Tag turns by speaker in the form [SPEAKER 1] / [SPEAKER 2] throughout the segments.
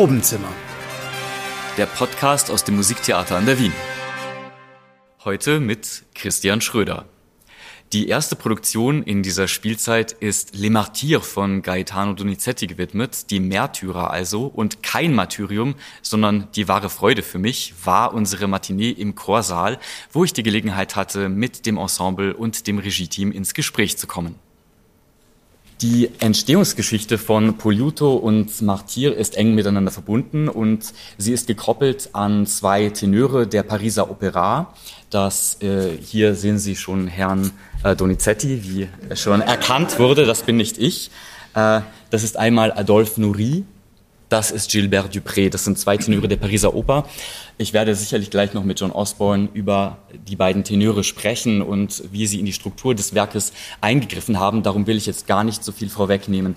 [SPEAKER 1] Probenzimmer.
[SPEAKER 2] Der Podcast aus dem Musiktheater an der Wien. Heute mit Christian Schröder. Die erste Produktion in dieser Spielzeit ist Les Martyrs von Gaetano Donizetti gewidmet, die Märtyrer also und kein Martyrium, sondern die wahre Freude für mich war unsere Matinee im Chorsaal, wo ich die Gelegenheit hatte, mit dem Ensemble und dem Regieteam ins Gespräch zu kommen. Die Entstehungsgeschichte von Poliuto und Martyr ist eng miteinander verbunden und sie ist gekoppelt an zwei Tenöre der Pariser Opera. Das äh, hier sehen Sie schon Herrn äh, Donizetti, wie schon erkannt wurde, das bin nicht ich. Äh, das ist einmal Adolphe Nourri, das ist Gilbert Dupré. Das sind zwei Tenöre der Pariser Oper. Ich werde sicherlich gleich noch mit John Osborne über die beiden Tenöre sprechen und wie sie in die Struktur des Werkes eingegriffen haben. Darum will ich jetzt gar nicht so viel vorwegnehmen.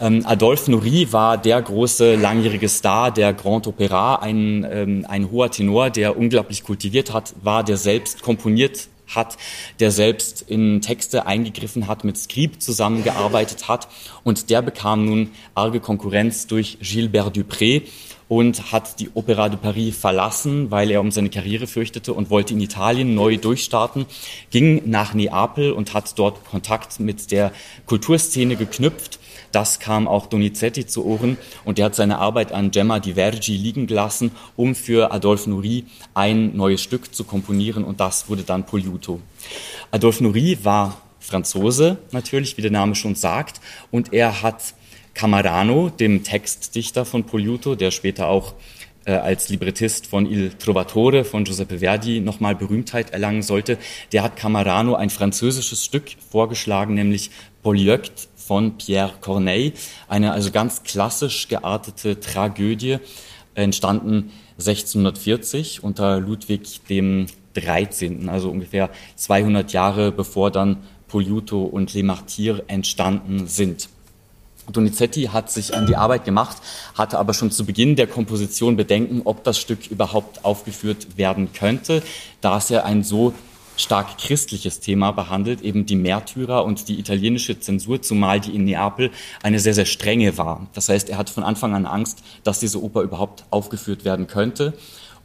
[SPEAKER 2] Ähm, Adolphe Nourri war der große langjährige Star der Grand Opera, ein, ähm, ein hoher Tenor, der unglaublich kultiviert hat, war, der selbst komponiert hat, der selbst in Texte eingegriffen hat, mit Scribe zusammengearbeitet hat. Und der bekam nun arge Konkurrenz durch Gilbert Dupré und hat die Opera de Paris verlassen, weil er um seine Karriere fürchtete und wollte in Italien neu durchstarten, ging nach Neapel und hat dort Kontakt mit der Kulturszene geknüpft das kam auch Donizetti zu Ohren und der hat seine Arbeit an Gemma di Vergi liegen gelassen, um für Adolphe Nourri ein neues Stück zu komponieren und das wurde dann Poliuto. Adolphe Nourri war Franzose, natürlich, wie der Name schon sagt, und er hat Camarano, dem Textdichter von Poliuto, der später auch äh, als Librettist von Il Trovatore von Giuseppe Verdi nochmal Berühmtheit erlangen sollte, der hat Camarano ein französisches Stück vorgeschlagen, nämlich Polyeucte von Pierre Corneille, eine also ganz klassisch geartete Tragödie, entstanden 1640 unter Ludwig dem 13., also ungefähr 200 Jahre bevor dann Poliuto und Les Martyrs entstanden sind. Donizetti hat sich an die Arbeit gemacht, hatte aber schon zu Beginn der Komposition Bedenken, ob das Stück überhaupt aufgeführt werden könnte, da es ja ein so stark christliches Thema behandelt, eben die Märtyrer und die italienische Zensur, zumal die in Neapel eine sehr, sehr strenge war. Das heißt, er hat von Anfang an Angst, dass diese Oper überhaupt aufgeführt werden könnte.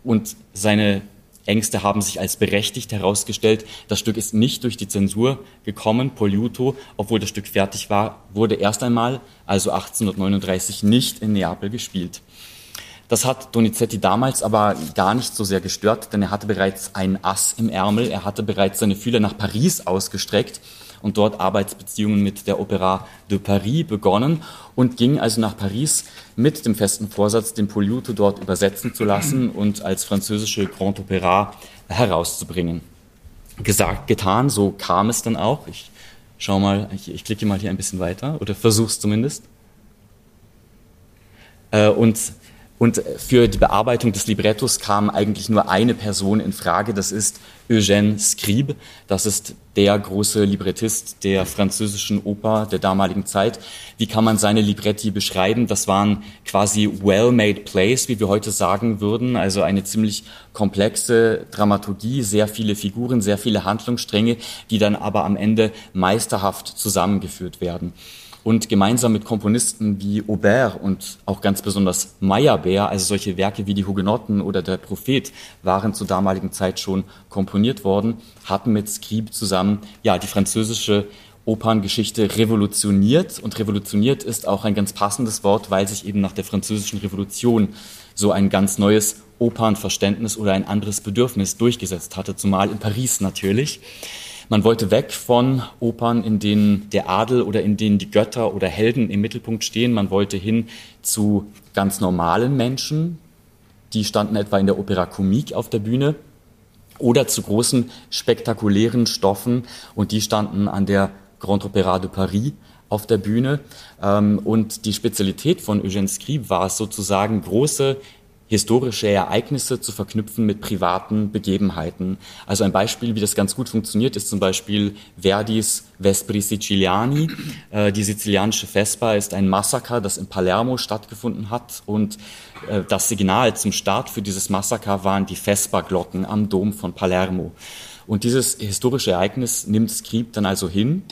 [SPEAKER 2] Und seine Ängste haben sich als berechtigt herausgestellt. Das Stück ist nicht durch die Zensur gekommen. Poliuto, obwohl das Stück fertig war, wurde erst einmal, also 1839, nicht in Neapel gespielt. Das hat Donizetti damals aber gar nicht so sehr gestört, denn er hatte bereits ein Ass im Ärmel. Er hatte bereits seine Fühler nach Paris ausgestreckt und dort Arbeitsbeziehungen mit der Opera de Paris begonnen und ging also nach Paris mit dem festen Vorsatz, den Poliuto dort übersetzen zu lassen und als französische Grand Opera herauszubringen. Gesagt, getan, so kam es dann auch. Ich schau mal, ich, ich klicke mal hier ein bisschen weiter oder versuch's zumindest. Äh, und und für die Bearbeitung des Librettos kam eigentlich nur eine Person in Frage, das ist Eugène Scribe. Das ist der große Librettist der französischen Oper der damaligen Zeit. Wie kann man seine Libretti beschreiben? Das waren quasi well-made plays, wie wir heute sagen würden, also eine ziemlich komplexe Dramaturgie, sehr viele Figuren, sehr viele Handlungsstränge, die dann aber am Ende meisterhaft zusammengeführt werden und gemeinsam mit Komponisten wie Aubert und auch ganz besonders Meyerbeer, also solche Werke wie die Hugenotten oder der Prophet, waren zur damaligen Zeit schon komponiert worden, hatten mit Scribe zusammen ja die französische Operngeschichte revolutioniert und revolutioniert ist auch ein ganz passendes Wort, weil sich eben nach der französischen Revolution so ein ganz neues Opernverständnis oder ein anderes Bedürfnis durchgesetzt hatte, zumal in Paris natürlich. Man wollte weg von Opern, in denen der Adel oder in denen die Götter oder Helden im Mittelpunkt stehen. Man wollte hin zu ganz normalen Menschen. Die standen etwa in der Opera Comique auf der Bühne oder zu großen spektakulären Stoffen und die standen an der Grand Opera de Paris auf der Bühne. Ähm, und die Spezialität von Eugène Scribe war es sozusagen, große historische Ereignisse zu verknüpfen mit privaten Begebenheiten. Also ein Beispiel, wie das ganz gut funktioniert, ist zum Beispiel Verdis Vespri Siciliani. Äh, die sizilianische Vespa ist ein Massaker, das in Palermo stattgefunden hat und äh, das Signal zum Start für dieses Massaker waren die Vespa-Glocken am Dom von Palermo. Und dieses historische Ereignis nimmt Scribe dann also hin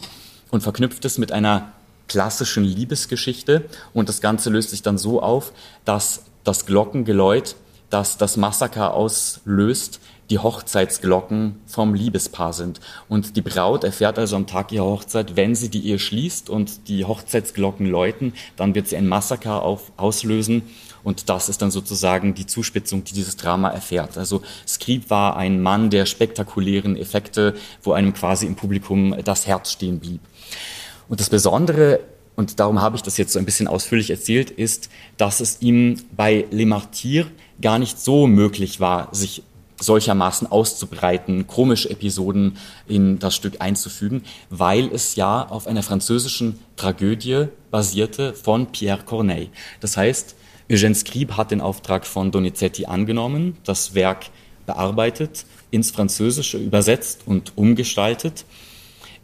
[SPEAKER 2] und verknüpft es mit einer klassischen Liebesgeschichte und das Ganze löst sich dann so auf, dass das Glockengeläut, das das Massaker auslöst, die Hochzeitsglocken vom Liebespaar sind. Und die Braut erfährt also am Tag ihrer Hochzeit, wenn sie die Ehe schließt und die Hochzeitsglocken läuten, dann wird sie ein Massaker auf, auslösen. Und das ist dann sozusagen die Zuspitzung, die dieses Drama erfährt. Also Skrip war ein Mann der spektakulären Effekte, wo einem quasi im Publikum das Herz stehen blieb. Und das Besondere und darum habe ich das jetzt so ein bisschen ausführlich erzählt, ist, dass es ihm bei Le Martyr gar nicht so möglich war, sich solchermaßen auszubreiten, komische Episoden in das Stück einzufügen, weil es ja auf einer französischen Tragödie basierte von Pierre Corneille. Das heißt, Eugène Scribe hat den Auftrag von Donizetti angenommen, das Werk bearbeitet, ins Französische übersetzt und umgestaltet.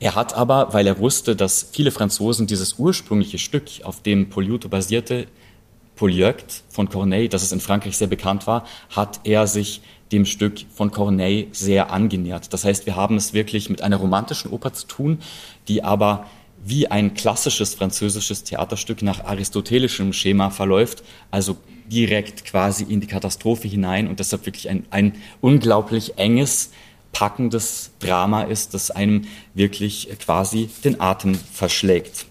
[SPEAKER 2] Er hat aber, weil er wusste, dass viele Franzosen dieses ursprüngliche Stück, auf dem Poliuto basierte, Polyeucte von Corneille, das es in Frankreich sehr bekannt war, hat er sich dem Stück von Corneille sehr angenähert. Das heißt, wir haben es wirklich mit einer romantischen Oper zu tun, die aber wie ein klassisches französisches Theaterstück nach aristotelischem Schema verläuft, also direkt quasi in die Katastrophe hinein und deshalb wirklich ein, ein unglaublich enges, packendes Drama ist, das einem wirklich quasi den Atem verschlägt.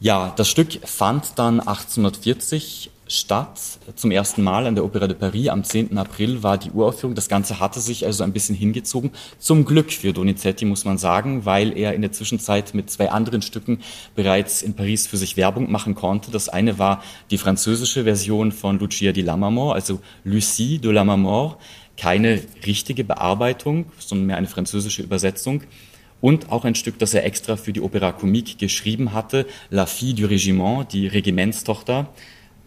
[SPEAKER 2] Ja, das Stück fand dann 1840 statt, zum ersten Mal an der Opéra de Paris. Am 10. April war die Uraufführung. Das Ganze hatte sich also ein bisschen hingezogen. Zum Glück für Donizetti, muss man sagen, weil er in der Zwischenzeit mit zwei anderen Stücken bereits in Paris für sich Werbung machen konnte. Das eine war die französische Version von Lucia di Lammermoor, also Lucie de Lammermoor. Keine richtige Bearbeitung, sondern mehr eine französische Übersetzung und auch ein Stück, das er extra für die Opéra Comique geschrieben hatte, La Fille du Régiment, die Regimentstochter,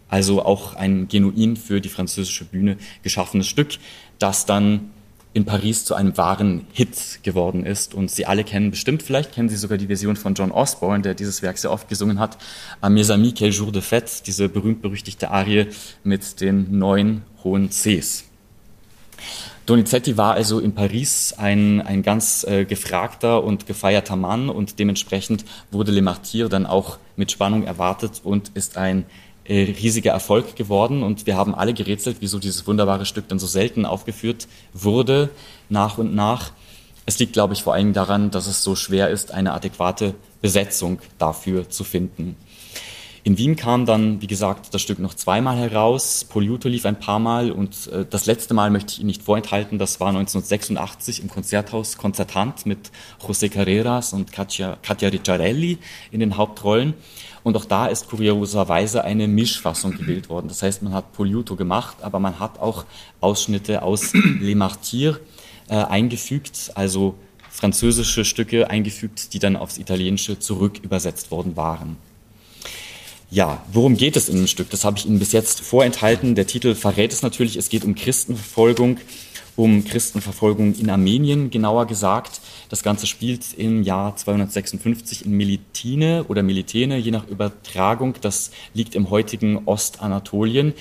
[SPEAKER 2] also auch ein genuin für die französische Bühne geschaffenes Stück, das dann in Paris zu einem wahren Hit geworden ist. Und Sie alle kennen bestimmt, vielleicht kennen Sie sogar die Version von John Osborne, der dieses Werk sehr oft gesungen hat, À mes amis, quel jour de fête, diese berühmt-berüchtigte Arie mit den neun hohen Cs. Donizetti war also in Paris ein, ein ganz äh, gefragter und gefeierter Mann und dementsprechend wurde Le Martyr dann auch mit Spannung erwartet und ist ein äh, riesiger Erfolg geworden und wir haben alle gerätselt, wieso dieses wunderbare Stück dann so selten aufgeführt wurde, nach und nach. Es liegt, glaube ich, vor allem daran, dass es so schwer ist, eine adäquate Besetzung dafür zu finden. In Wien kam dann, wie gesagt, das Stück noch zweimal heraus. Poliuto lief ein paar Mal und äh, das letzte Mal möchte ich Ihnen nicht vorenthalten. Das war 1986 im Konzerthaus Konzertant mit José Carreras und Katja, Katja Ricciarelli in den Hauptrollen. Und auch da ist kurioserweise eine Mischfassung gewählt worden. Das heißt, man hat Poliuto gemacht, aber man hat auch Ausschnitte aus Les Martyrs äh, eingefügt, also französische Stücke eingefügt, die dann aufs Italienische zurück übersetzt worden waren. Ja, worum geht es in dem Stück? Das habe ich Ihnen bis jetzt vorenthalten. Der Titel verrät es natürlich. Es geht um Christenverfolgung um Christenverfolgung in Armenien, genauer gesagt. Das Ganze spielt im Jahr 256 in Militine oder Militene, je nach Übertragung. Das liegt im heutigen Ostanatolien.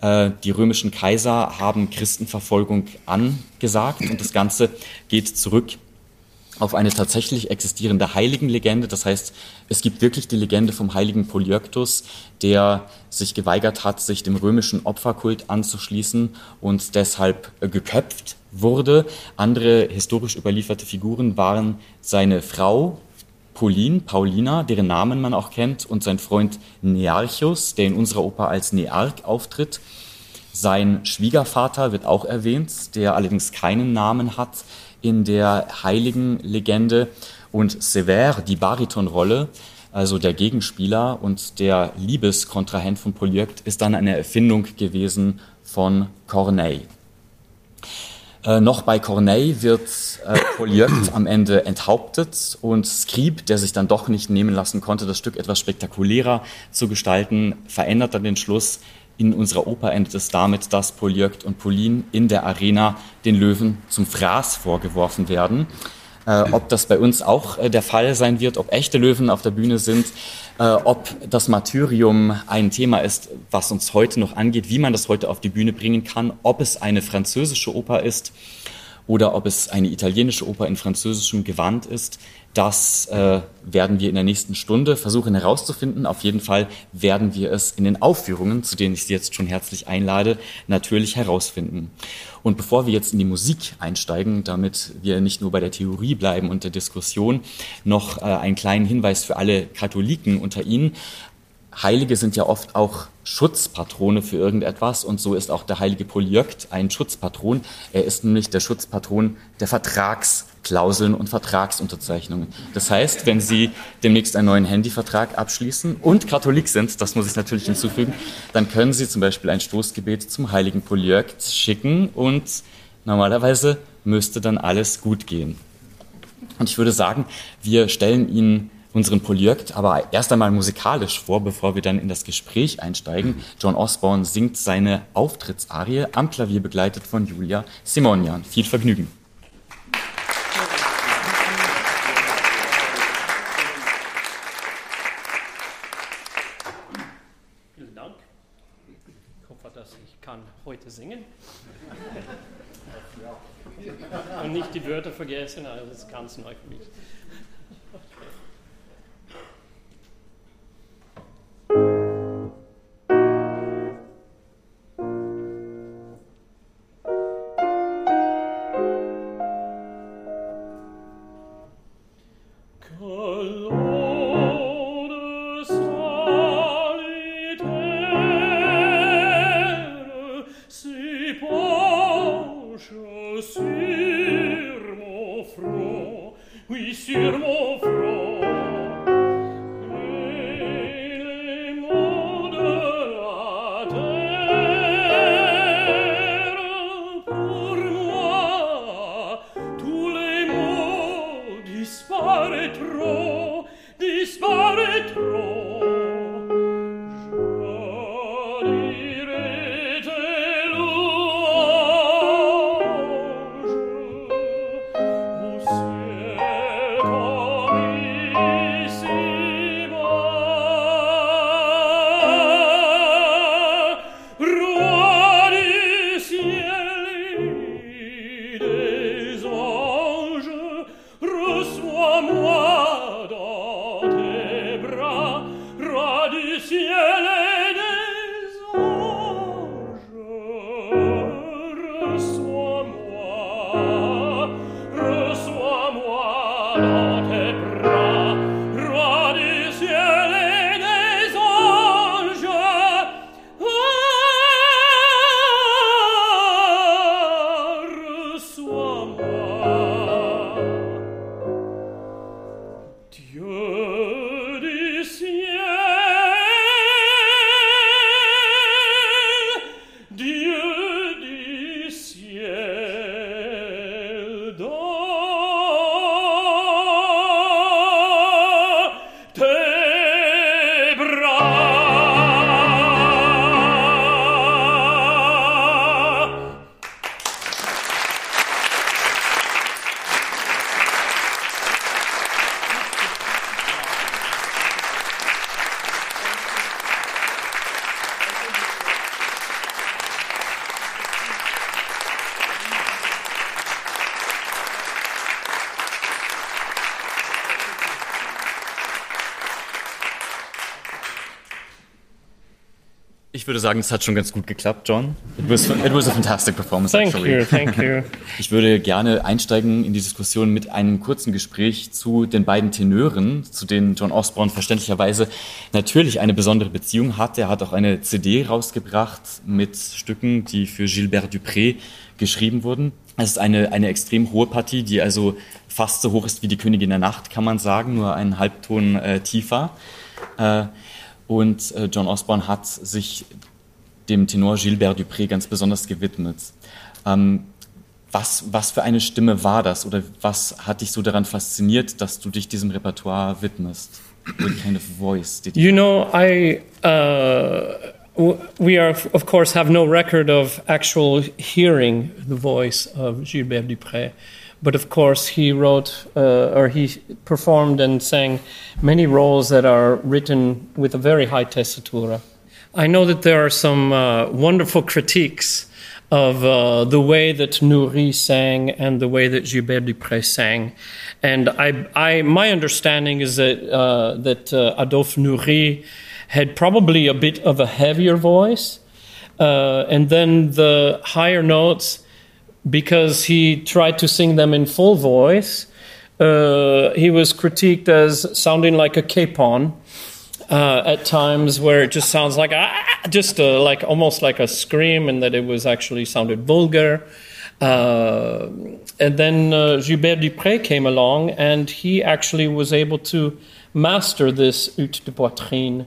[SPEAKER 2] Äh, die römischen Kaiser haben Christenverfolgung angesagt und das Ganze geht zurück auf eine tatsächlich existierende Heiligenlegende. Das heißt, es gibt wirklich die Legende vom heiligen Polyöktus, der sich geweigert hat, sich dem römischen Opferkult anzuschließen und deshalb geköpft wurde. Andere historisch überlieferte Figuren waren seine Frau, Pauline, Paulina, deren Namen man auch kennt, und sein Freund Nearchus, der in unserer Oper als Nearch auftritt. Sein Schwiegervater wird auch erwähnt, der allerdings keinen Namen hat in der heiligen Legende und Sever, die Baritonrolle, also der Gegenspieler und der Liebeskontrahent von Polyeucte, ist dann eine Erfindung gewesen von Corneille. Äh, noch bei Corneille wird äh, Polyeucte am Ende enthauptet und Scribe, der sich dann doch nicht nehmen lassen konnte, das Stück etwas spektakulärer zu gestalten, verändert dann den Schluss, in unserer Oper endet es damit, dass Polyeucte und Pauline in der Arena den Löwen zum Fraß vorgeworfen werden. Äh, ob das bei uns auch äh, der Fall sein wird, ob echte Löwen auf der Bühne sind, äh, ob das Martyrium ein Thema ist, was uns heute noch angeht, wie man das heute auf die Bühne bringen kann, ob es eine französische Oper ist oder ob es eine italienische Oper in französischem Gewand ist, das äh, werden wir in der nächsten Stunde versuchen herauszufinden. Auf jeden Fall werden wir es in den Aufführungen, zu denen ich Sie jetzt schon herzlich einlade, natürlich herausfinden. Und bevor wir jetzt in die Musik einsteigen, damit wir nicht nur bei der Theorie bleiben und der Diskussion, noch äh, einen kleinen Hinweis für alle Katholiken unter Ihnen. Heilige sind ja oft auch Schutzpatrone für irgendetwas und so ist auch der heilige Polyökt ein Schutzpatron. Er ist nämlich der Schutzpatron der Vertragsklauseln und Vertragsunterzeichnungen. Das heißt, wenn Sie demnächst einen neuen Handyvertrag abschließen und Katholik sind, das muss ich natürlich hinzufügen, dann können Sie zum Beispiel ein Stoßgebet zum heiligen Polyökt schicken und normalerweise müsste dann alles gut gehen. Und ich würde sagen, wir stellen Ihnen unseren Polyökt aber erst einmal musikalisch vor, bevor wir dann in das Gespräch einsteigen. John Osborne singt seine Auftrittsarie am Klavier begleitet von Julia Simonian. Viel Vergnügen.
[SPEAKER 1] Vielen Dank. Ich hoffe, dass ich kann heute singen. Und nicht die Wörter vergessen, also das ist ganz neu für mich.
[SPEAKER 2] Ich würde sagen, es hat schon ganz gut geklappt, John. It was, it was a fantastic performance,
[SPEAKER 1] thank actually. You, thank you.
[SPEAKER 2] Ich würde gerne einsteigen in die Diskussion mit einem kurzen Gespräch zu den beiden Tenören, zu denen John Osborne verständlicherweise natürlich eine besondere Beziehung hat. Er hat auch eine CD rausgebracht mit Stücken, die für Gilbert Dupré geschrieben wurden. Es ist eine, eine extrem hohe Partie, die also fast so hoch ist wie die Königin der Nacht, kann man sagen, nur einen Halbton äh, tiefer. Äh, und äh, John Osborne hat sich dem Tenor Gilbert Dupré ganz besonders gewidmet. Ähm, was, was für eine Stimme war das oder was hat dich so daran fasziniert, dass du dich diesem Repertoire widmest? What kind of voice did
[SPEAKER 1] you? You know, I uh, we are of course have no record of actual hearing the voice of Gilbert Dupré. But of course he wrote uh, or he performed and sang many roles that are written with a very high tessitura. I know that there are some uh, wonderful critiques of uh, the way that Nourri sang and the way that Gilbert Dupré sang. And I, I, my understanding is that, uh, that uh, Adolphe Nourri had probably a bit of a heavier voice. Uh, and then the higher notes, because he tried to sing them in full voice, uh, he was critiqued as sounding like a capon uh, at times where it just sounds like ah, just a, like almost like a scream, and that it was actually sounded vulgar. Uh, and then uh, Gilbert Dupré came along, and he actually was able to master this ut de poitrine,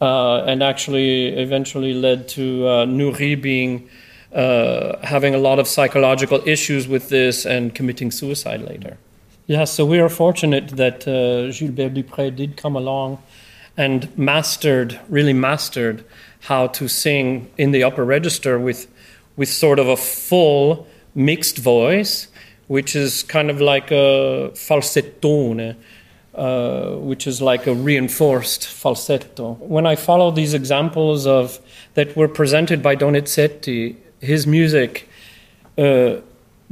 [SPEAKER 1] uh, and actually eventually led to uh, Nourri being uh, having a lot of psychological issues with this and committing suicide later. Yeah, so we are fortunate that uh, Gilbert Dupré did come along and mastered, really mastered, how to sing in the upper register with, with sort of a full mixed voice, which is kind of like a falsettone, uh, which is like a reinforced falsetto. When I follow these examples of that were presented by Donizetti, his music, uh,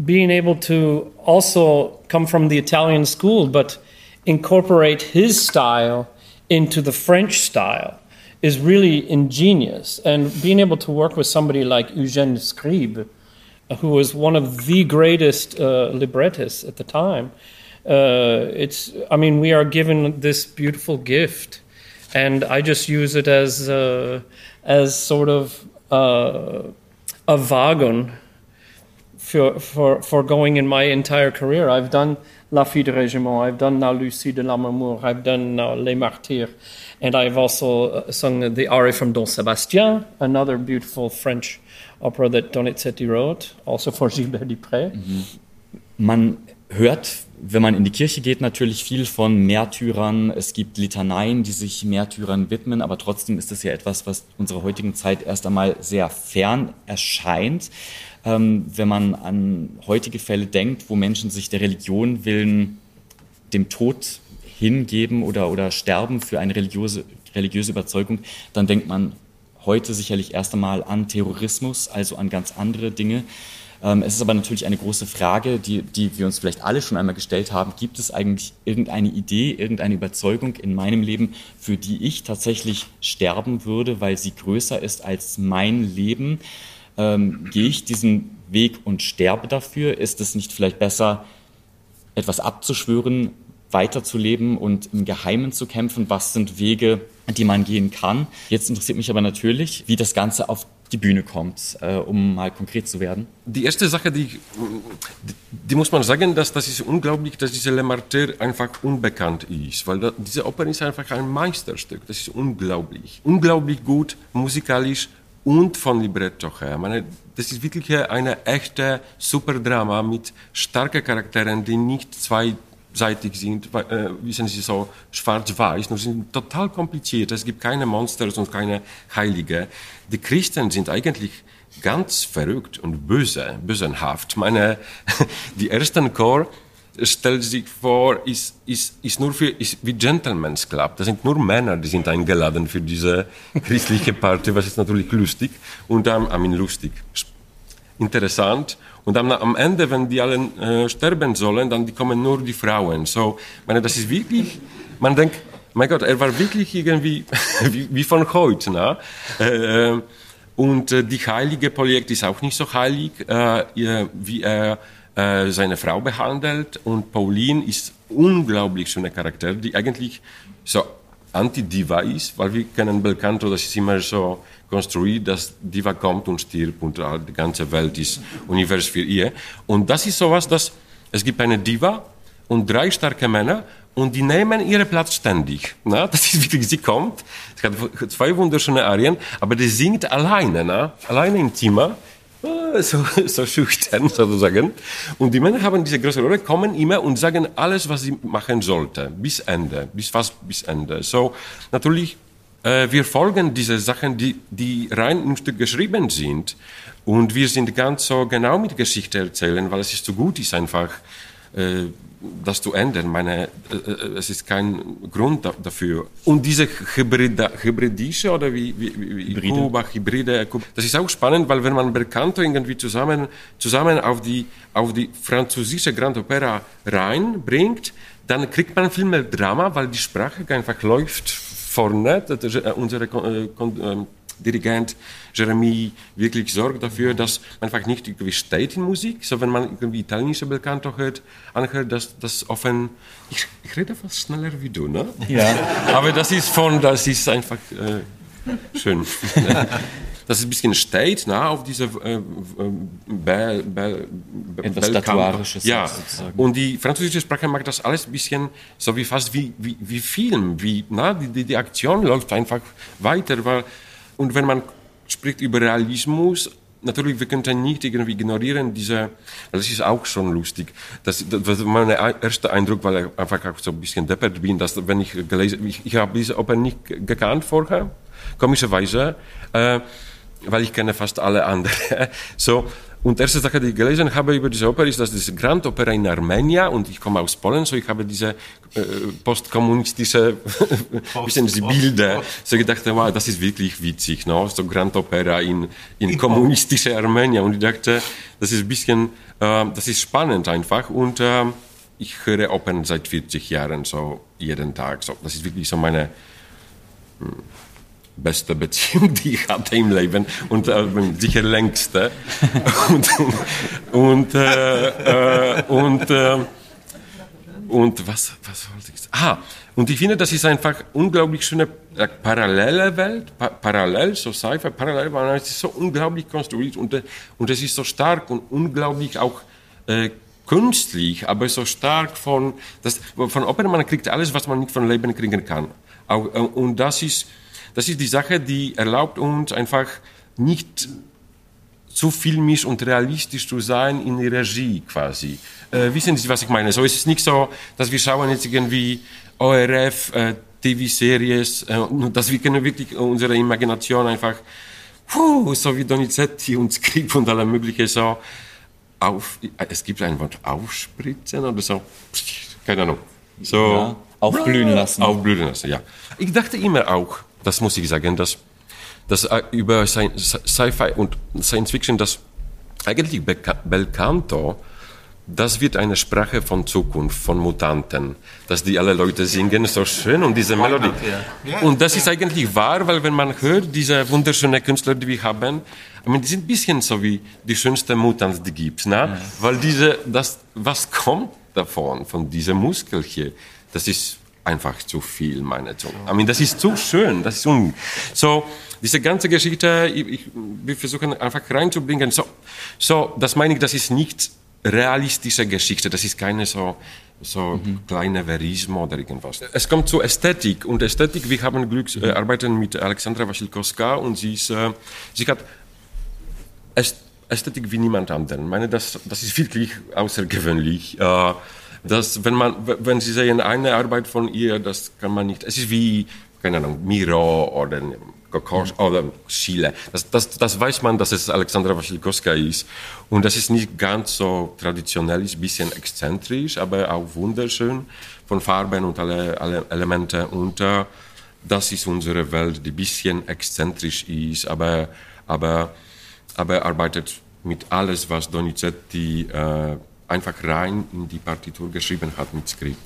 [SPEAKER 1] being able to also come from the Italian school, but incorporate his style into the French style is really ingenious. And being able to work with somebody like Eugène Scribe, who was one of the greatest uh, librettists at the time, uh, it's, I mean, we are given this beautiful gift. And I just use it as, uh, as sort of uh, a wagon for, for, for going in my entire career. I've done La Fille de Régiment. I've done now Lucie de l'Amour. I've done now Les Martyrs. And I've also uh, sung the aria from Don Sébastien, another beautiful French opera that Donizetti wrote, also for Gilbert Dupré. Mhm.
[SPEAKER 2] Man hört, wenn man in die Kirche geht, natürlich viel von Märtyrern. Es gibt Litaneien, die sich Märtyrern widmen, aber trotzdem ist das ja etwas, was unserer heutigen Zeit erst einmal sehr fern erscheint ähm, wenn man an heutige Fälle denkt, wo Menschen sich der Religion willen dem Tod hingeben oder, oder sterben für eine religiöse, religiöse Überzeugung, dann denkt man heute sicherlich erst einmal an Terrorismus, also an ganz andere Dinge. Ähm, es ist aber natürlich eine große Frage, die, die wir uns vielleicht alle schon einmal gestellt haben. Gibt es eigentlich irgendeine Idee, irgendeine Überzeugung in meinem Leben, für die ich tatsächlich sterben würde, weil sie größer ist als mein Leben? ähm, gehe ich diesen Weg und sterbe dafür? Ist es nicht vielleicht besser, etwas abzuschwören, weiterzuleben und im Geheimen zu kämpfen? Was sind Wege, die man gehen kann? Jetzt interessiert mich aber natürlich, wie das Ganze auf die Bühne kommt, äh, um mal konkret zu werden?
[SPEAKER 3] Die erste Sache, die, die muss man sagen, dass das ist unglaublich, dass diese Le Martyr einfach unbekannt ist, weil da, diese Oper ist einfach ein Meisterstück. Das ist unglaublich, unglaublich gut, musikalisch, und von Libretto her. Meine, das ist wirklich eine echte Superdrama mit starken Charakteren, die nicht zweiseitig sind, äh, wissen Sie, so schwarz-weiß, nur sind total kompliziert. Es gibt keine Monsters und keine Heilige. Die Christen sind eigentlich ganz verrückt und böse, bösenhaft. Meine, die ersten Chor stellt sich vor, ist, ist, ist nur für, ist wie Gentleman's Club. Das sind nur Männer, die sind eingeladen für diese christliche Party, was ist natürlich lustig. Und I mean, lustig, interessant. Und dann am Ende, wenn die alle äh, sterben sollen, dann kommen nur die Frauen. So, meine, das ist wirklich, man denkt, mein Gott, er war wirklich irgendwie wie, wie von heute. Ne? Äh und äh, die heilige Projekt ist auch nicht so heilig, äh, wie er äh, seine Frau behandelt und Pauline ist unglaublich schöner Charakter, die eigentlich so Anti-Diva ist, weil wir kennen Belcanto, das ist immer so konstruiert, dass Diva kommt und stirbt und die ganze Welt ist Univers für ihr. Und das ist sowas, dass es gibt eine Diva und drei starke Männer und die nehmen ihren Platz ständig. Na, das ist wirklich, sie kommt, sie hat zwei wunderschöne Arien, aber die singt alleine, na, alleine im Zimmer so, so schüchtern sozusagen. Und die Männer haben diese große Rolle, kommen immer und sagen alles, was sie machen sollten, bis Ende, bis fast bis Ende. So, natürlich, äh, wir folgen diese Sachen, die, die rein im Stück geschrieben sind. Und wir sind ganz so genau mit Geschichte erzählen, weil es ist so gut ist einfach, das zu ändern. Meine, äh, äh, es ist kein Grund da, dafür. Und diese Hybrida, hybridische oder wie, wie, wie Hybride. Kuba, Hybride, das ist auch spannend, weil wenn man Belcanto irgendwie zusammen, zusammen auf die, auf die französische Grand Opera reinbringt, dann kriegt man viel mehr Drama, weil die Sprache einfach läuft vorne. Unsere äh, ähm, Dirigent Jeremy wirklich sorgt dafür, dass man einfach nicht irgendwie steht in Musik, so wenn man irgendwie italienische Belcanto hört, anhört, dass das offen, ich, ich rede fast schneller wie du, ne?
[SPEAKER 2] Ja.
[SPEAKER 3] Aber das ist von, das ist einfach äh, schön. dass es ein bisschen steht, na, auf diese äh, Bel, Bel,
[SPEAKER 2] Etwas Statuarisches.
[SPEAKER 3] Ja, sozusagen. und die französische Sprache macht das alles ein bisschen so wie fast wie, wie, wie Film, wie, na, die, die Aktion läuft einfach weiter, weil, und wenn man spricht über Realismus. Natürlich, wir könnten nicht irgendwie ignorieren diese, das ist auch schon lustig. Das, das war mein erster Eindruck, weil ich einfach auch so ein bisschen deppert bin, dass wenn ich gelesen, ich, ich habe diese Oper nicht gekannt vorher, komischerweise, äh, weil ich kenne fast alle anderen. so, und erste Sache, die ich gelesen habe über diese Oper, ist, dass das Grand Opera in Armenia und ich komme aus Polen, so ich habe diese äh, postkommunistische bisschen die Bilder, so gedacht, wow, das ist wirklich witzig, no? so Grand Opera in, in kommunistische Armenia. Und ich dachte, das ist ein bisschen, äh, das ist spannend einfach. Und äh, ich höre Opern seit 40 Jahren so jeden Tag, so das ist wirklich so meine hm, beste Beziehung, die ich hatte im Leben und äh, sicher längste. und und, äh, äh, und, äh, und was, was wollte ich sagen? Ah, und ich finde, das ist einfach unglaublich schöne äh, parallele Welt, pa parallel, so Sci-Fi, parallel, weil es ist so unglaublich konstruiert und, äh, und es ist so stark und unglaublich auch künstlich, aber so stark von, das, von Opern, man kriegt alles, was man nicht von Leben kriegen kann. Auch, und das ist, das ist die Sache, die erlaubt uns einfach nicht zu filmisch und realistisch zu sein in der Regie quasi. Äh, wissen Sie, was ich meine? So ist es nicht so, dass wir schauen jetzt irgendwie ORF, äh, TV-Series, äh, dass wir können wirklich unsere Imagination einfach, puh, so wie Donizetti und Skrip und alle mögliche so auf, es gibt ein Wort aufspritzen oder so, keine Ahnung. So, ja,
[SPEAKER 2] aufblühen lassen.
[SPEAKER 3] Aufblühen lassen, ja. Ich dachte immer auch, das muss ich sagen, dass, dass äh, über Sci-Fi und Science Fiction, dass eigentlich Belcanto, das wird eine Sprache von Zukunft, von Mutanten, dass die alle Leute singen so schön und diese Melodie. Und das ist eigentlich wahr, weil wenn man hört, diese wunderschönen Künstler, die wir haben, ich meine, die sind ein bisschen so wie die schönsten Mutants, die gibt, ne? Weil diese, das, was kommt davon, von diesem Muskel hier, das ist einfach zu viel, meine Zunge. I mean, das ist zu schön. Das ist un so, diese ganze Geschichte, ich, ich, wir versuchen einfach reinzubringen. So, so, das meine ich, das ist nicht realistische Geschichte. Das ist keine so, so mhm. kleine Verismo oder irgendwas. Es kommt zu Ästhetik. Und Ästhetik, wir haben Glück, äh, arbeiten mit Alexandra Wasilkowska und sie, ist, äh, sie hat Ästhetik wie niemand anderen. Ich meine, das, das ist wirklich außergewöhnlich. Äh, dass wenn man, wenn Sie sehen eine Arbeit von ihr, das kann man nicht, es ist wie, keine Ahnung, Miro oder Kokosch mhm. oder Schiele. Das, das, das weiß man, dass es Alexandra Wasilkowska ist. Und das ist nicht ganz so traditionell, ist ein bisschen exzentrisch, aber auch wunderschön von Farben und alle, alle Elemente. Äh, das ist unsere Welt, die ein bisschen exzentrisch ist, aber, aber, aber arbeitet mit alles, was Donizetti äh, einfach rein in die Partitur geschrieben hat mit Skript.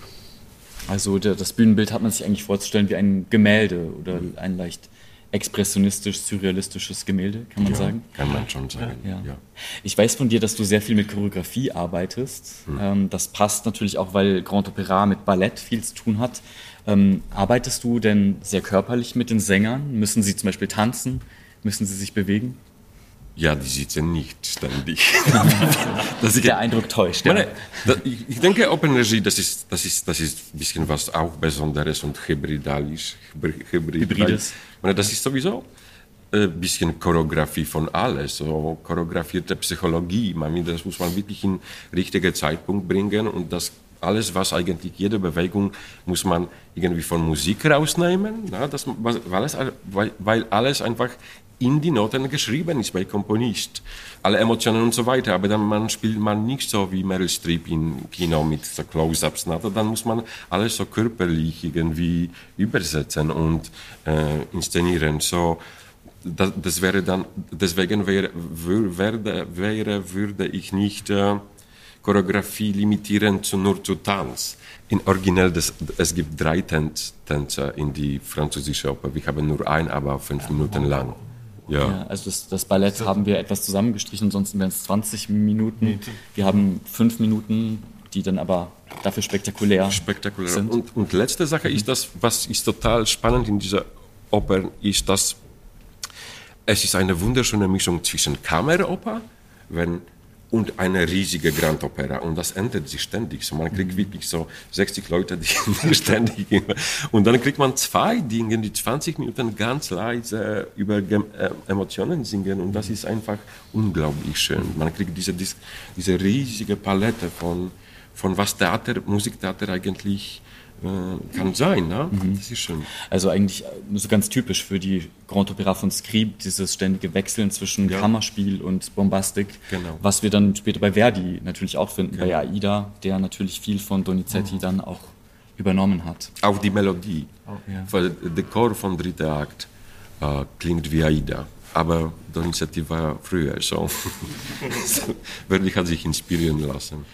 [SPEAKER 2] Also das Bühnenbild hat man sich eigentlich vorzustellen wie ein Gemälde oder ein leicht expressionistisch, surrealistisches Gemälde, kann man
[SPEAKER 3] ja,
[SPEAKER 2] sagen?
[SPEAKER 3] Kann man schon sagen,
[SPEAKER 2] ja. ja. Ich weiß von dir, dass du sehr viel mit Choreografie arbeitest. Hm. Ähm, das passt natürlich auch, weil Grand Opera mit Ballett viel zu tun hat. Ähm, arbeitest du denn sehr körperlich mit den Sängern? Müssen sie zum Beispiel tanzen? Müssen sie sich bewegen?
[SPEAKER 3] Ja, die sitzen nicht ständig.
[SPEAKER 2] das ist der Eindruck täuscht. Ja. Meine,
[SPEAKER 3] ich, ich, denke, Open Regie, das ist, das, ist, das ist ein bisschen was auch Besonderes und hybridalisch.
[SPEAKER 2] Hybrid, Hybrides.
[SPEAKER 3] Meine, das ist sowieso ein bisschen Choreografie von alles, so choreografierte Psychologie. Meine, das muss man wirklich in richtigen Zeitpunkt bringen und das alles, was eigentlich jede Bewegung muss man irgendwie von Musik rausnehmen, na, das, weil, alles, weil, weil alles einfach in die Noten geschrieben ist bei Komponist. Alle Emotionen und so weiter, aber dann man spielt man nicht so wie Meryl Streep im Kino mit so Close-ups, dann muss man alles so körperlich irgendwie übersetzen und äh, inszenieren. So, das, das wäre dann, deswegen wäre, würde, wäre, würde ich nicht äh, Choreografie limitieren zu, nur zu Tanz. In Original, das, es gibt drei Tänz, Tänze in die französische Oper. Wir haben nur ein, aber fünf Minuten lang.
[SPEAKER 2] Ja. ja. also das, das Ballett haben wir etwas zusammengestrichen, sonst wären es 20 Minuten. Wir haben fünf Minuten, die dann aber dafür spektakulär,
[SPEAKER 3] spektakulär. sind. Und, und letzte Sache mhm. ist das, was ist total spannend in dieser Oper, ist, dass es ist eine wunderschöne Mischung zwischen Kammeroper, wenn und eine riesige Grand Opera. Und das ändert sich ständig. So, man kriegt wirklich so 60 Leute, die ständig. Und dann kriegt man zwei Dinge, die 20 Minuten ganz leise über äh, Emotionen singen. Und das ist einfach unglaublich schön. Man kriegt diese, diese riesige Palette von, von was Theater, Musiktheater eigentlich kann sein, ne? Mhm.
[SPEAKER 2] Das ist schön. Also eigentlich äh, so ganz typisch für die Grand Opera von Scribe, dieses ständige Wechseln zwischen ja. Kammerspiel und Bombastik, genau. was wir dann später bei Verdi natürlich auch finden, genau. bei Aida, der natürlich viel von Donizetti mhm. dann auch übernommen hat.
[SPEAKER 3] Auch die Melodie, oh, ja. weil der Chor vom dritten Akt äh, klingt wie Aida. Aber Donizetti war früher so. Verdi hat sich inspirieren lassen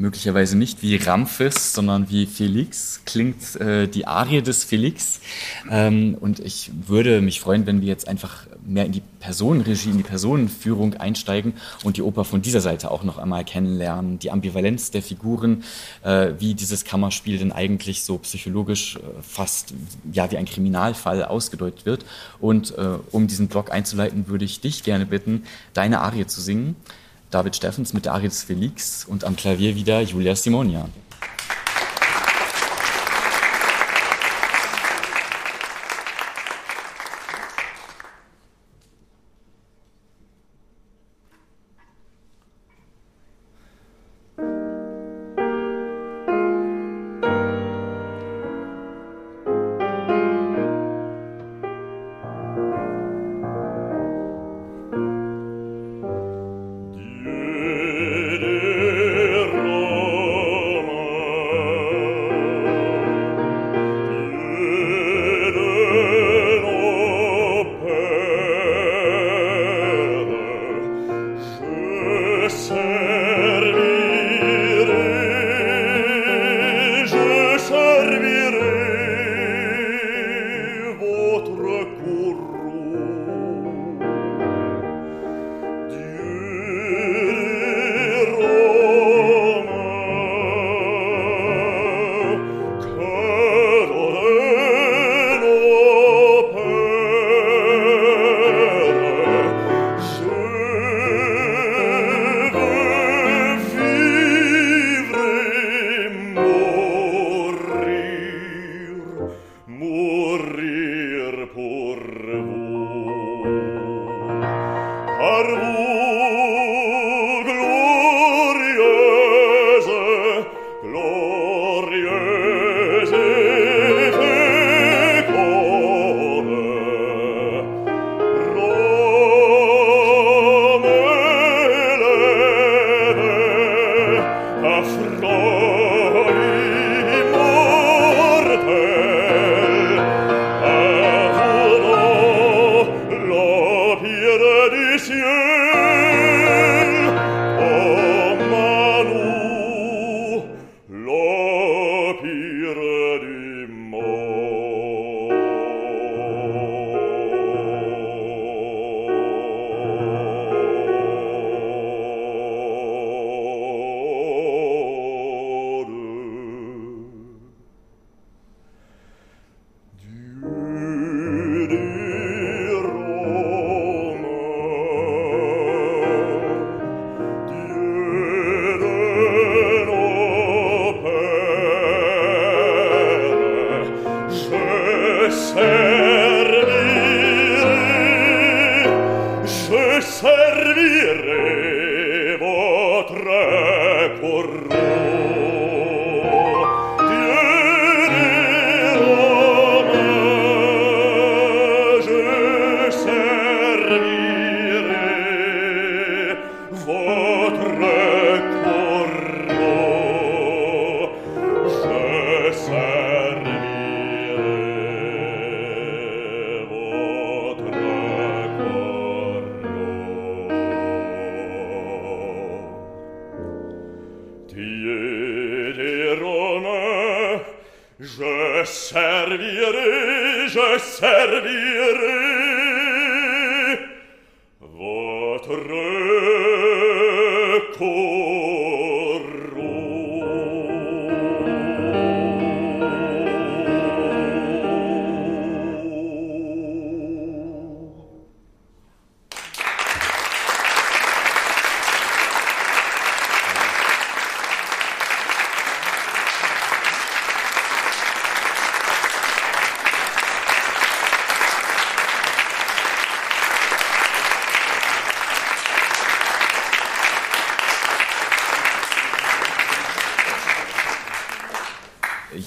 [SPEAKER 2] möglicherweise nicht wie Ramphis, sondern wie Felix, klingt äh, die Arie des Felix. Ähm, und ich würde mich freuen, wenn wir jetzt einfach mehr in die Personenregie, in die Personenführung einsteigen und die Oper von dieser Seite auch noch einmal kennenlernen, die Ambivalenz der Figuren, äh, wie dieses Kammerspiel denn eigentlich so psychologisch äh, fast ja wie ein Kriminalfall ausgedeutet wird. Und äh, um diesen Blog einzuleiten, würde ich dich gerne bitten, deine Arie zu singen. David Steffens mit Aris Felix und am Klavier wieder Julia Simonia.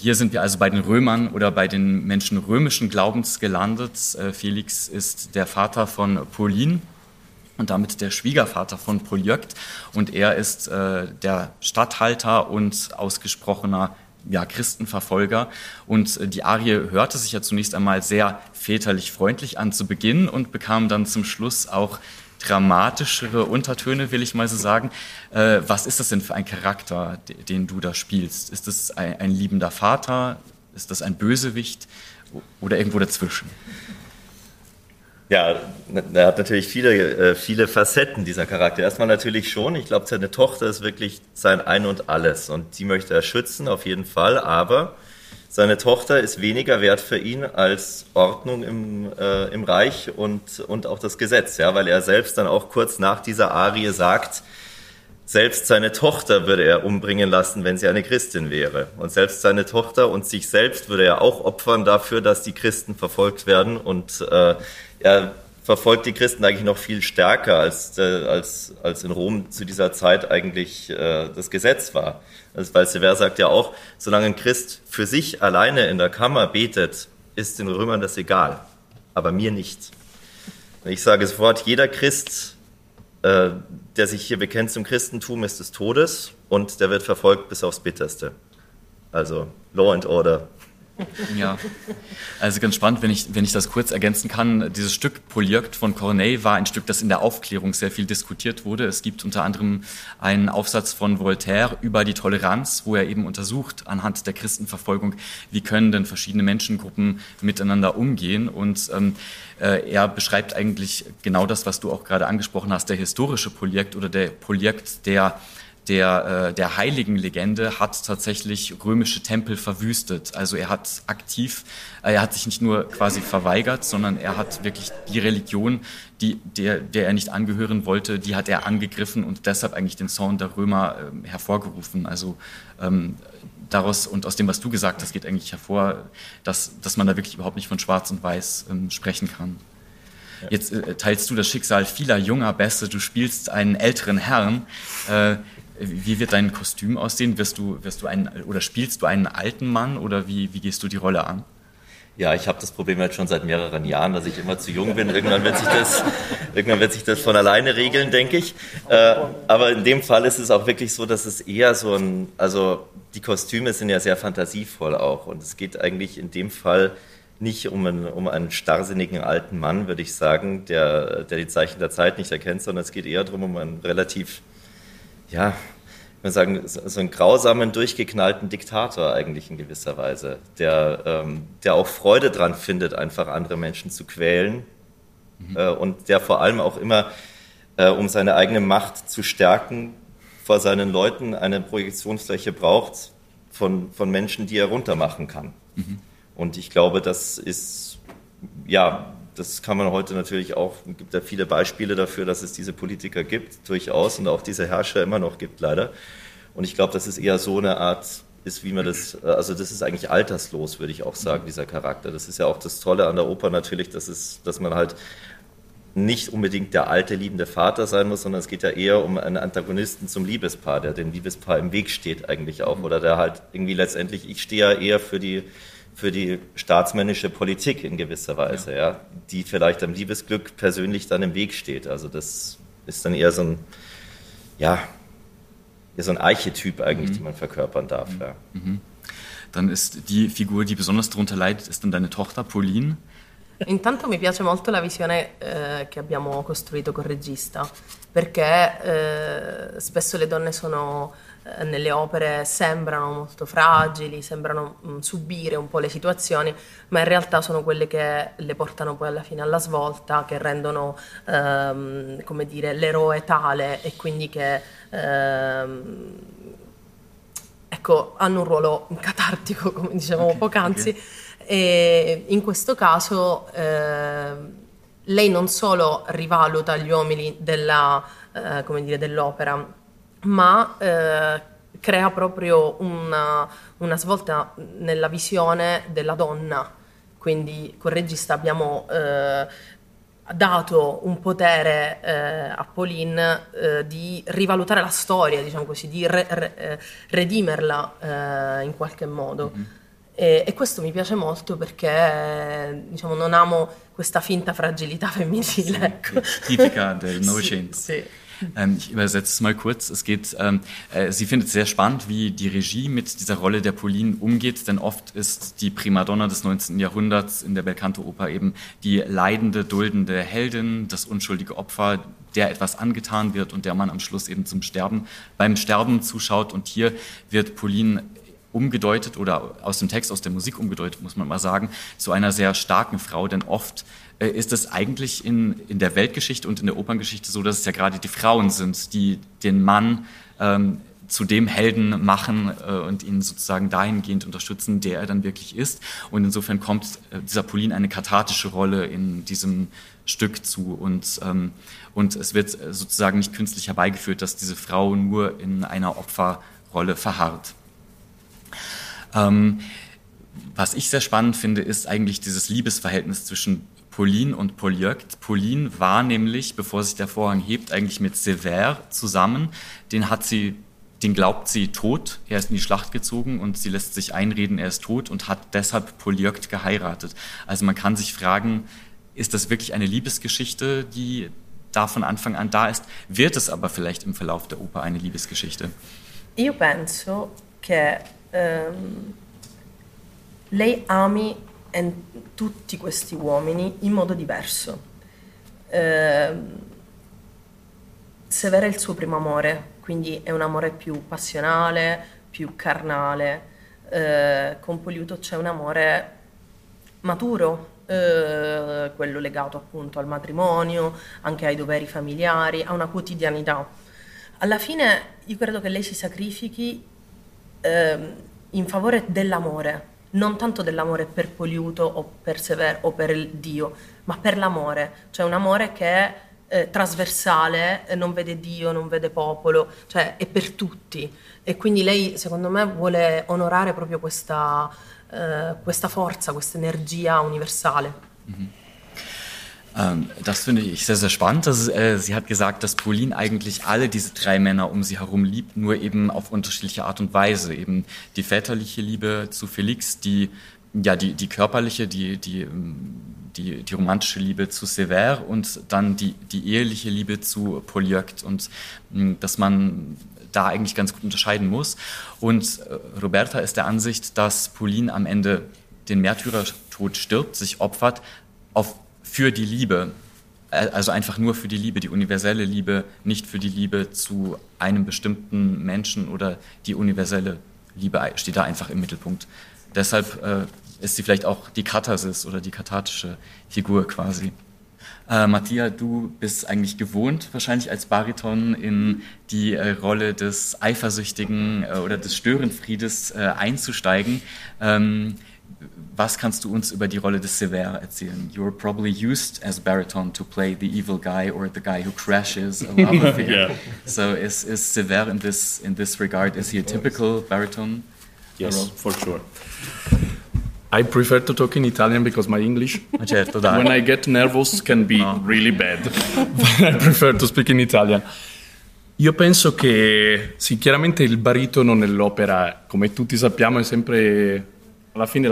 [SPEAKER 2] Hier sind wir also bei den Römern oder bei den Menschen römischen Glaubens gelandet. Äh, Felix ist der Vater von Paulin und damit der Schwiegervater von Polyökt und er ist äh, der Statthalter und ausgesprochener ja, Christenverfolger. Und äh, die Arie hörte sich ja zunächst einmal sehr väterlich freundlich an zu Beginn und bekam dann zum Schluss auch dramatischere Untertöne, will ich mal so sagen. Äh, was ist das denn für ein Charakter, den du da spielst? Ist das ein, ein liebender Vater? Ist das ein Bösewicht? Oder irgendwo dazwischen?
[SPEAKER 4] Ja, er hat natürlich viele, äh, viele Facetten, dieser Charakter. Erstmal natürlich schon. Ich glaube, seine Tochter ist wirklich sein Ein und Alles. Und die möchte er schützen, auf jeden Fall. Aber seine Tochter ist weniger wert für ihn als Ordnung im, äh, im Reich und, und auch das Gesetz, ja, weil er selbst dann auch kurz nach dieser Arie sagt, selbst seine Tochter würde er umbringen lassen, wenn sie eine Christin wäre. Und selbst seine Tochter und sich selbst würde er auch opfern dafür, dass die Christen verfolgt werden. Und äh, er verfolgt die Christen eigentlich noch viel stärker, als, äh, als, als in Rom zu dieser Zeit eigentlich äh, das Gesetz war. Also, weil Sever sagt ja auch, solange ein Christ für sich alleine in der Kammer betet, ist den Römern das egal, aber mir nicht. Ich sage sofort, jeder Christ, äh, der sich hier bekennt zum Christentum, ist des Todes und der wird verfolgt bis aufs Bitterste. Also Law and Order
[SPEAKER 2] ja, also ganz spannend, wenn ich, wenn ich das kurz ergänzen kann. Dieses Stück Polyökt von Corneille war ein Stück, das in der Aufklärung sehr viel diskutiert wurde. Es gibt unter anderem einen Aufsatz von Voltaire über die Toleranz, wo er eben untersucht anhand der Christenverfolgung, wie können denn verschiedene Menschengruppen miteinander umgehen. Und ähm, äh, er beschreibt eigentlich genau das, was du auch gerade angesprochen hast, der historische Polyökt oder der Polyökt, der der, äh, der heiligen Legende hat tatsächlich römische Tempel verwüstet. Also er hat aktiv, äh, er hat sich nicht nur quasi verweigert, sondern er hat wirklich die Religion, die, der, der er nicht angehören wollte, die hat er angegriffen und deshalb eigentlich den Zorn der Römer äh, hervorgerufen. Also ähm, daraus und aus dem, was du gesagt hast, geht eigentlich hervor, dass, dass man da wirklich überhaupt nicht von Schwarz und Weiß ähm, sprechen kann. Jetzt äh, teilst du das Schicksal vieler junger Bässe, du spielst einen älteren Herrn. Äh, wie wird dein Kostüm aussehen? Wirst du, wirst du einen, oder spielst du einen alten Mann oder wie, wie gehst du die Rolle an?
[SPEAKER 4] Ja, ich habe das Problem jetzt schon seit mehreren Jahren, dass ich immer zu jung bin. Irgendwann wird sich das, irgendwann wird sich das von alleine regeln, denke ich. Äh, aber in dem Fall ist es auch wirklich so, dass es eher so ein, also die Kostüme sind ja sehr fantasievoll auch und es geht eigentlich in dem Fall nicht um einen, um einen starrsinnigen alten Mann, würde ich sagen, der, der die Zeichen der Zeit nicht erkennt, sondern es geht eher darum, um einen relativ ja, ich würde sagen, so einen grausamen, durchgeknallten Diktator eigentlich in gewisser Weise, der, ähm, der auch Freude dran findet, einfach andere Menschen zu quälen mhm. äh, und der vor allem auch immer, äh, um seine eigene Macht zu stärken, vor seinen Leuten eine Projektionsfläche braucht von, von Menschen, die er runtermachen kann. Mhm. Und ich glaube, das ist, ja, das kann man heute natürlich auch, es gibt ja viele Beispiele dafür, dass es diese Politiker gibt, durchaus, und auch diese Herrscher immer noch gibt, leider. Und ich glaube, das ist eher so eine Art, ist, wie man das, also das ist eigentlich alterslos, würde ich auch sagen, dieser Charakter. Das ist ja auch das Tolle an der Oper natürlich, dass, es, dass man halt nicht unbedingt der alte, liebende Vater sein muss, sondern es geht ja eher um einen Antagonisten zum Liebespaar, der dem Liebespaar im Weg steht eigentlich auch. Oder der halt irgendwie letztendlich, ich stehe ja eher für die für die staatsmännische Politik in gewisser Weise, ja. ja. die vielleicht am Liebesglück persönlich dann im Weg steht. Also das ist dann eher so ein, ja, eher so ein Archetyp eigentlich, mhm. den man verkörpern darf. Mhm. Ja. Mhm.
[SPEAKER 2] Dann ist die Figur, die besonders darunter leidet, ist dann deine Tochter Pauline.
[SPEAKER 5] Intanto mi piace molto la visione eh, che abbiamo costruito col regista, perché eh, spesso le donne sono nelle opere sembrano molto fragili, sembrano mh, mm, subire un po' le situazioni, ma in realtà sono quelle che le portano poi alla fine alla svolta, che rendono ehm, come dire, l'eroe tale e quindi che ehm, ecco, hanno un ruolo catartico, come dicevamo okay, poc'anzi. Okay. E in questo caso eh, lei non solo rivaluta gli uomini della, eh, dire, dell'opera, ma eh, crea proprio una, una, svolta nella visione della donna. Quindi col regista abbiamo eh, dato un potere eh, a Pauline eh, di rivalutare la storia, diciamo così, di re, re, eh, redimerla in qualche modo. Mm-hmm. E, e, questo mi piace molto perché diciamo, non amo questa finta fragilità femminile. Sì,
[SPEAKER 2] ecco. Tipica del Novecento. Sì, sì. Ähm, ich übersetze es mal kurz. Es geht, ähm, äh, sie findet es sehr spannend, wie die Regie mit dieser Rolle der Pauline umgeht, denn oft ist die Primadonna des 19. Jahrhunderts in der Belcanto-Oper eben die leidende, duldende Heldin, das unschuldige Opfer, der etwas angetan wird und der man am Schluss eben zum Sterben, beim Sterben zuschaut. Und hier wird Pauline umgedeutet oder aus dem Text, aus der Musik umgedeutet, muss man mal sagen, zu einer sehr starken Frau, denn oft ist es eigentlich in, in der Weltgeschichte und in der Operngeschichte so, dass es ja gerade die Frauen sind, die den Mann ähm, zu dem Helden machen äh, und ihn sozusagen dahingehend unterstützen, der er dann wirklich ist. Und insofern kommt äh, dieser Pauline eine kathartische Rolle in diesem Stück zu und, ähm, und es wird sozusagen nicht künstlich herbeigeführt, dass diese Frau nur in einer Opferrolle verharrt. Ähm, was ich sehr spannend finde, ist eigentlich dieses Liebesverhältnis zwischen Pauline und Polyeucte. Pauline war nämlich, bevor sich der Vorhang hebt, eigentlich mit Sever zusammen. Den hat sie, den glaubt sie tot. Er ist in die Schlacht gezogen und sie lässt sich einreden, er ist tot und hat deshalb Polyeucte geheiratet. Also man kann sich fragen, ist das wirklich eine Liebesgeschichte, die da von Anfang an da ist? Wird es aber vielleicht im Verlauf der Oper eine Liebesgeschichte?
[SPEAKER 5] Io penso che ehm, lei ami tutti questi uomini in modo diverso. Eh, Severa è il suo primo amore, quindi è un amore più passionale, più carnale. Eh, con Poliuto c'è un amore maturo, eh, quello legato appunto al matrimonio, anche ai doveri familiari, a una quotidianità. Alla fine io credo che lei si sacrifichi eh, in favore dell'amore, non tanto dell'amore per Poliuto o per Sever o per il Dio, ma per l'amore, cioè un amore che è eh, trasversale, eh, non vede Dio, non vede popolo, cioè è per tutti. E quindi lei, secondo me, vuole onorare proprio questa, eh, questa forza, questa energia universale. Mm-hmm.
[SPEAKER 2] Ähm, das finde ich sehr, sehr spannend. Das, äh, sie hat gesagt, dass Pauline eigentlich alle diese drei Männer um sie herum liebt, nur eben auf unterschiedliche Art und Weise. Eben die väterliche Liebe zu Felix, die, ja, die, die körperliche, die, die, die, die romantische Liebe zu Sever und dann die, die eheliche Liebe zu Polyeucte und mh, dass man da eigentlich ganz gut unterscheiden muss. Und äh, Roberta ist der Ansicht, dass Pauline am Ende den Märtyrertod stirbt, sich opfert, auf für die Liebe, äh, also einfach nur für die Liebe, die universelle Liebe, nicht für die Liebe zu einem bestimmten Menschen oder die universelle Liebe steht da einfach im Mittelpunkt. Deshalb äh, ist sie vielleicht auch die Katharsis oder die kathartische Figur quasi. Äh, Mattia, du bist eigentlich gewohnt, wahrscheinlich als Bariton in die äh, Rolle des Eifersüchtigen äh, oder des Störenfriedes äh, einzusteigen. Ähm, was kannst du uns über die Rolle des Sever erzählen? You're probably used as baritone to play the evil guy or the guy who crashes a love affair. yeah. So is, is Sever in this in this regard is he a typical baritone?
[SPEAKER 6] Yes, for sure. I prefer to talk in Italian because my English,
[SPEAKER 2] certo,
[SPEAKER 6] when I get nervous, can be no. really bad. I prefer to speak in Italian. Io penso che sì, chiaramente il baritono nell'opera, come tutti sappiamo, è sempre alla fine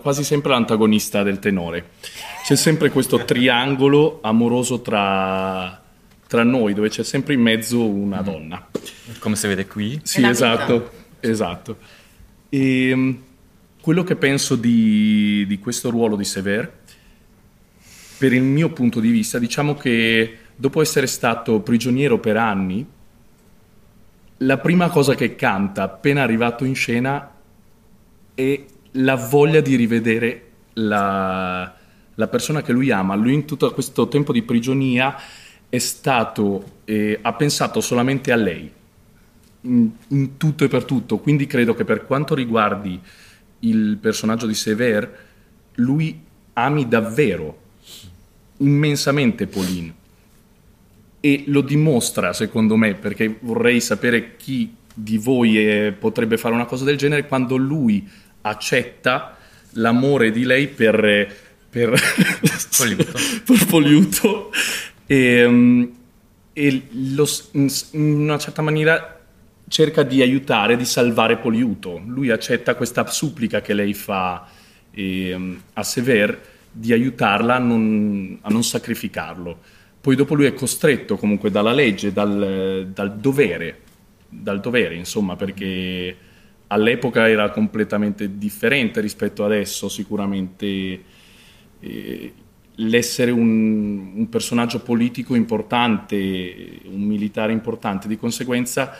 [SPEAKER 6] quasi sempre l'antagonista del tenore. C'è sempre questo triangolo amoroso tra, tra noi, dove c'è sempre in mezzo una mm. donna.
[SPEAKER 2] Come si vede qui?
[SPEAKER 6] Sì, esatto, esatto. E ehm, quello che penso di, di questo ruolo di Sever, per il mio punto di vista, diciamo che dopo essere stato prigioniero per anni, la prima cosa che canta appena arrivato in scena è la voglia di rivedere la, la persona che lui ama. Lui in tutto questo tempo di prigionia è stato, eh, ha pensato solamente a lei, in, in, tutto e per tutto. Quindi credo che per quanto riguardi il personaggio di Sever, lui ami davvero, immensamente Pauline. E lo dimostra, secondo me, perché vorrei sapere chi di voi è, potrebbe fare una cosa del genere quando lui accetta l'amore di lei per, per,
[SPEAKER 2] Poliuto.
[SPEAKER 6] per Poliuto e, um, e lo, in una certa maniera cerca di aiutare, di salvare Poliuto. Lui accetta questa supplica che lei fa eh, a Sever di aiutarla a non, a non, sacrificarlo. Poi dopo lui è costretto comunque dalla legge, dal, dal dovere, dal dovere insomma, perché all'epoca era completamente differente rispetto adesso, sicuramente eh, l'essere un, un, personaggio politico importante, un militare importante, di conseguenza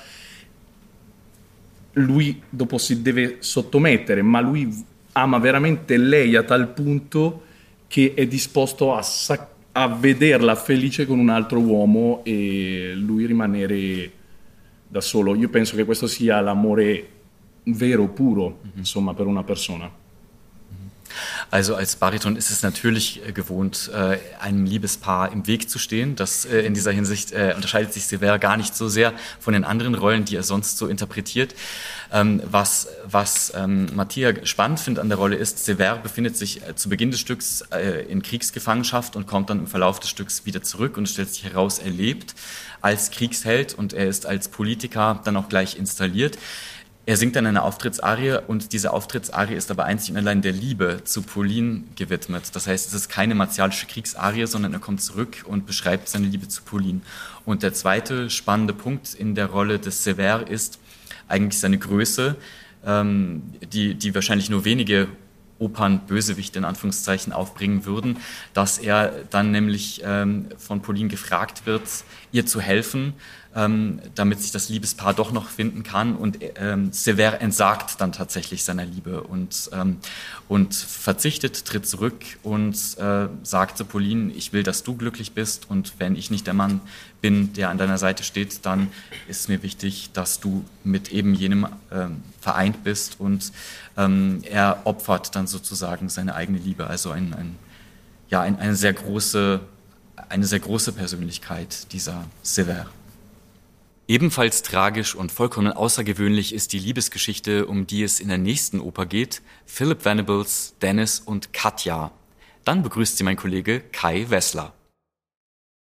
[SPEAKER 6] lui dopo si deve sottomettere, ma lui ama veramente lei a tal punto che è disposto a, sac- a vederla felice con un altro uomo e lui rimanere da solo. Io penso che questo sia l'amore vero, puro, mhm. insomma, per una persona.
[SPEAKER 2] Also als Bariton ist es natürlich äh, gewohnt, äh, einem Liebespaar im Weg zu stehen. Das äh, in dieser Hinsicht unterscheidet sich Sever gar nicht so sehr von den anderen Rollen, die er sonst so interpretiert. Ähm, was, was ähm, Mattia spannend findet an der Rolle ist, Sever befindet sich zu Beginn des Stücks in Kriegsgefangenschaft und kommt dann im Verlauf des Stücks wieder zurück und stellt sich heraus, er lebt als Kriegsheld und er ist als Politiker dann auch gleich installiert. Er singt dann eine Auftrittsarie und diese Auftrittsarie ist aber einzig und allein der Liebe zu Pauline gewidmet. Das heißt, es ist keine martialische Kriegsarie, sondern er kommt zurück und beschreibt seine Liebe zu Pauline. Und der zweite spannende Punkt in der Rolle des Sever ist eigentlich seine Größe, ähm, die, die wahrscheinlich nur wenige Opernbösewichte in Anführungszeichen aufbringen würden, dass er dann nämlich ähm, von Pauline gefragt wird, ihr zu helfen ähm, damit sich das Liebespaar doch noch finden kann. Und ähm, Sever entsagt dann tatsächlich seiner Liebe und, ähm, und verzichtet, tritt zurück und äh, sagt zu Pauline, ich will, dass du glücklich bist und wenn ich nicht der Mann bin, der an deiner Seite steht, dann ist es mir wichtig, dass du mit eben jenem ähm, vereint bist und ähm, er opfert dann sozusagen seine eigene Liebe, also ein, ein ja, ein, eine sehr große eine sehr große Persönlichkeit, dieser Sever. Ebenfalls tragisch und vollkommen außergewöhnlich ist die Liebesgeschichte, um die es in der nächsten Oper geht, Philip Venables, Dennis und Katja. Dann begrüßt sie mein Kollege Kai Wessler.